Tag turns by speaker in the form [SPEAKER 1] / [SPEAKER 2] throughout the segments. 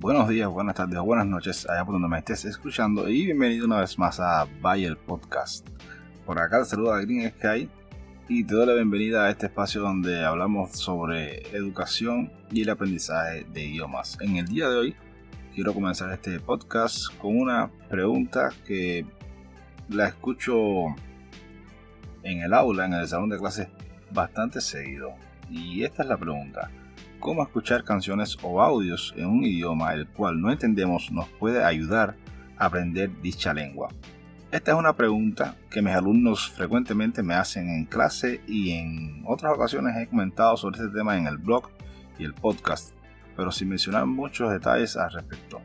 [SPEAKER 1] Buenos días, buenas tardes o buenas noches, allá por donde me estés escuchando y bienvenido una vez más a Bayer Podcast. Por acá te saluda Green Sky y te doy la bienvenida a este espacio donde hablamos sobre educación y el aprendizaje de idiomas. En el día de hoy quiero comenzar este podcast con una pregunta que la escucho en el aula, en el salón de clases, bastante seguido. Y esta es la pregunta cómo escuchar canciones o audios en un idioma el cual no entendemos nos puede ayudar a aprender dicha lengua. Esta es una pregunta que mis alumnos frecuentemente me hacen en clase y en otras ocasiones he comentado sobre este tema en el blog y el podcast, pero sin mencionar muchos detalles al respecto.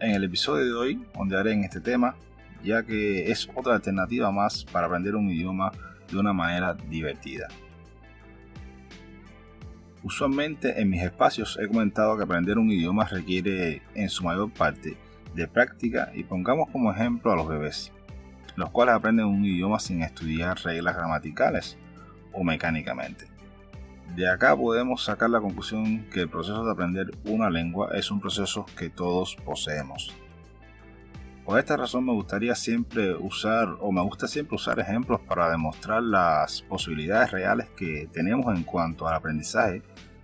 [SPEAKER 1] En el episodio de hoy ondearé en este tema, ya que es otra alternativa más para aprender un idioma de una manera divertida. Usualmente en mis espacios he comentado que aprender un idioma requiere en su mayor parte de práctica y pongamos como ejemplo a los bebés, los cuales aprenden un idioma sin estudiar reglas gramaticales o mecánicamente. De acá podemos sacar la conclusión que el proceso de aprender una lengua es un proceso que todos poseemos. Por esta razón me gustaría siempre usar o me gusta siempre usar ejemplos para demostrar las posibilidades reales que tenemos en cuanto al aprendizaje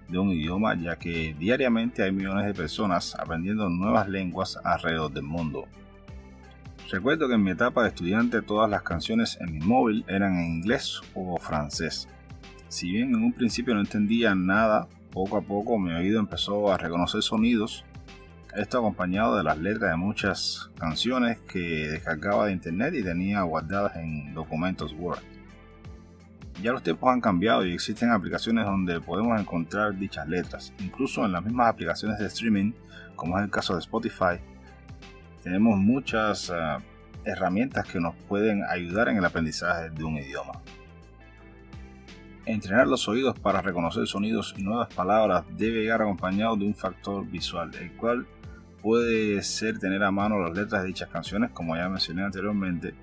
[SPEAKER 1] de un idioma ya que diariamente hay millones de personas aprendiendo nuevas lenguas alrededor del mundo. Recuerdo que en mi etapa de estudiante todas las canciones en mi móvil eran en inglés o francés. Si bien en un principio no entendía nada, poco a poco mi oído empezó a reconocer sonidos esto acompañado de las letras de muchas canciones que descargaba de internet y tenía guardadas en documentos Word. Ya los tiempos han cambiado y existen aplicaciones donde podemos encontrar dichas letras. Incluso en las mismas aplicaciones de streaming, como es el caso de Spotify, tenemos muchas eh, herramientas que nos pueden ayudar en el aprendizaje de un idioma. Entrenar los oídos para reconocer sonidos y nuevas palabras debe llegar acompañado de un factor visual, el cual puede ser tener a mano las letras de dichas canciones, como ya mencioné anteriormente.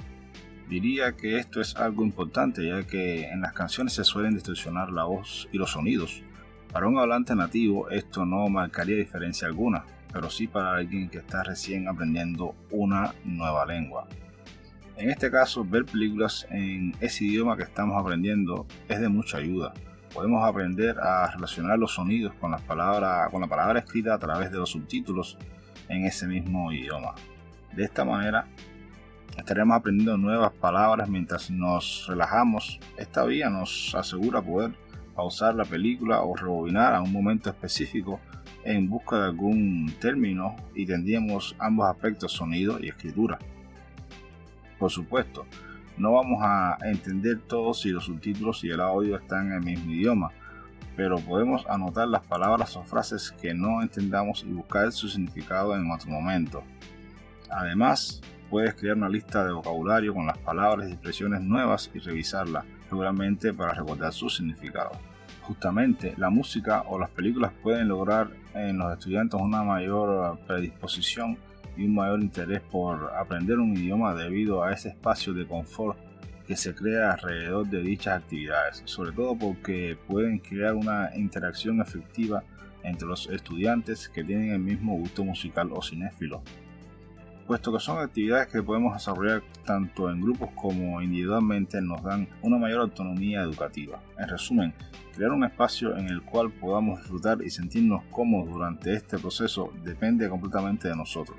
[SPEAKER 1] Diría que esto es algo importante, ya que en las canciones se suelen distorsionar la voz y los sonidos. Para un hablante nativo esto no marcaría diferencia alguna, pero sí para alguien que está recién aprendiendo una nueva lengua. En este caso, ver películas en ese idioma que estamos aprendiendo es de mucha ayuda. Podemos aprender a relacionar los sonidos con, las palabras, con la palabra escrita a través de los subtítulos en ese mismo idioma. De esta manera estaremos aprendiendo nuevas palabras mientras nos relajamos. Esta vía nos asegura poder pausar la película o rebobinar a un momento específico en busca de algún término y tendríamos ambos aspectos, sonido y escritura. Por supuesto, no vamos a entender todo si los subtítulos y el audio están en el mismo idioma, pero podemos anotar las palabras o frases que no entendamos y buscar su significado en otro momento. Además, puedes crear una lista de vocabulario con las palabras y expresiones nuevas y revisarla, seguramente para recordar su significado. Justamente, la música o las películas pueden lograr en los estudiantes una mayor predisposición y un mayor interés por aprender un idioma debido a ese espacio de confort que se crea alrededor de dichas actividades, sobre todo porque pueden crear una interacción efectiva entre los estudiantes que tienen el mismo gusto musical o cinéfilo, puesto que son actividades que podemos desarrollar tanto en grupos como individualmente nos dan una mayor autonomía educativa. En resumen, crear un espacio en el cual podamos disfrutar y sentirnos cómodos durante este proceso depende completamente de nosotros.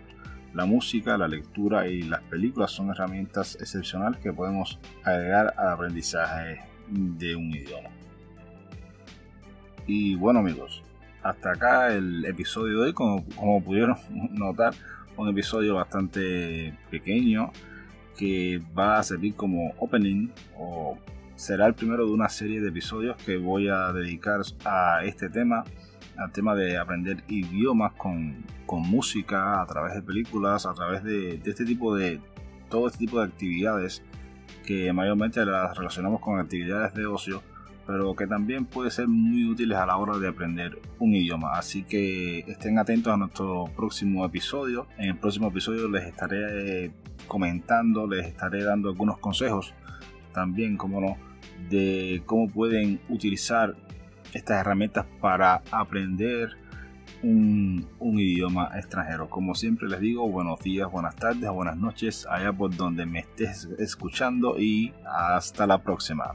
[SPEAKER 1] La música, la lectura y las películas son herramientas excepcionales que podemos agregar al aprendizaje de un idioma. Y bueno amigos, hasta acá el episodio de hoy, como, pudieron notar, un episodio bastante pequeño que va a servir como opening o será el primero de una serie de episodios que voy a dedicar a este tema al tema de aprender idiomas con, música, a través de películas, a través de, este tipo de, todo este tipo de actividades que mayormente las relacionamos con actividades de ocio, pero que también puede ser muy útiles a la hora de aprender un idioma. Así que estén atentos a nuestro próximo episodio. En el próximo episodio les estaré comentando, les estaré dando algunos consejos también, como no, de cómo pueden utilizar estas herramientas para aprender un, un, idioma extranjero. Como siempre les digo, buenos días, buenas tardes, buenas noches, allá por donde me estés escuchando y hasta la próxima.